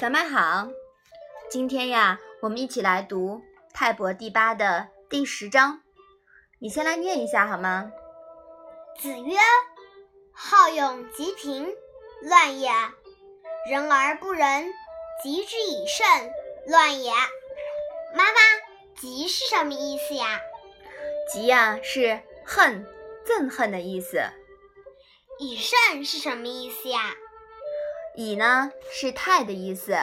小麦好，今天呀，我们一起来读《泰伯第八》的第十章。你先来念一下好吗？子曰：“好勇及贫，乱也；人而不仁，及之以慎，乱也。”妈妈，“及”是什么意思呀？“及”呀是恨、憎恨的意思。“以慎”是什么意思呀？以呢是太的意思，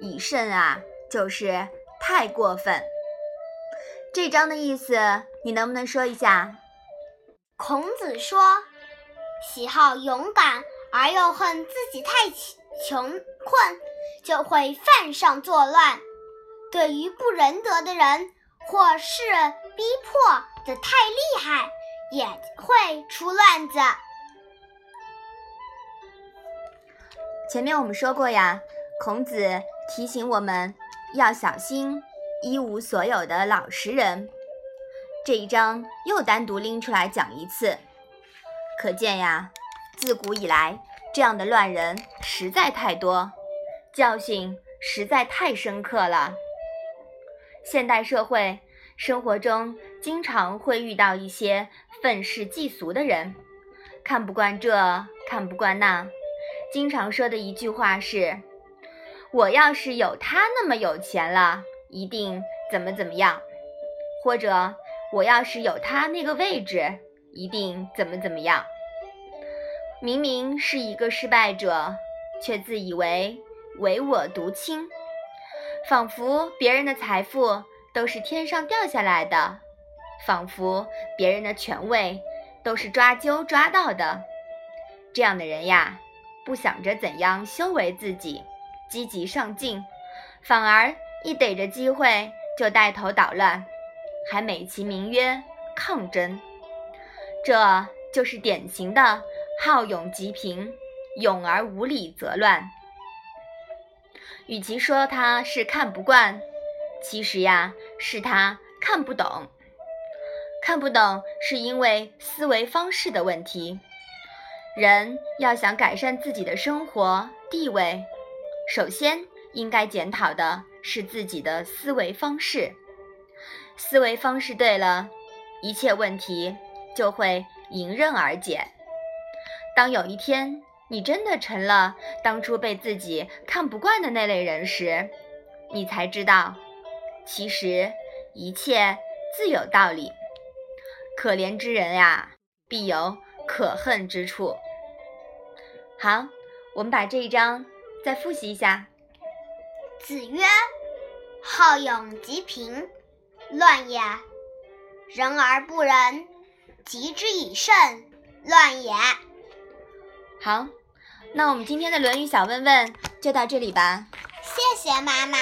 以甚啊就是太过分。这章的意思你能不能说一下？孔子说：“喜好勇敢而又恨自己太穷困，就会犯上作乱。对于不仁德的人，或是逼迫的太厉害，也会出乱子。”前面我们说过呀，孔子提醒我们要小心一无所有的老实人。这一章又单独拎出来讲一次，可见呀，自古以来这样的乱人实在太多，教训实在太深刻了。现代社会生活中经常会遇到一些愤世嫉俗的人，看不惯这，看不惯那。经常说的一句话是：“我要是有他那么有钱了，一定怎么怎么样；或者我要是有他那个位置，一定怎么怎么样。”明明是一个失败者，却自以为唯我独清，仿佛别人的财富都是天上掉下来的，仿佛别人的权位都是抓阄抓到的。这样的人呀。不想着怎样修为自己，积极上进，反而一逮着机会就带头捣乱，还美其名曰抗争，这就是典型的好勇即平，勇而无礼则乱。与其说他是看不惯，其实呀是他看不懂。看不懂是因为思维方式的问题。人要想改善自己的生活地位，首先应该检讨的是自己的思维方式。思维方式对了，一切问题就会迎刃而解。当有一天你真的成了当初被自己看不惯的那类人时，你才知道，其实一切自有道理。可怜之人呀，必有。可恨之处。好，我们把这一章再复习一下。子曰：“好勇及贫，乱也；人而不仁，及之以慎，乱也。”好，那我们今天的《论语》小问问就到这里吧。谢谢妈妈。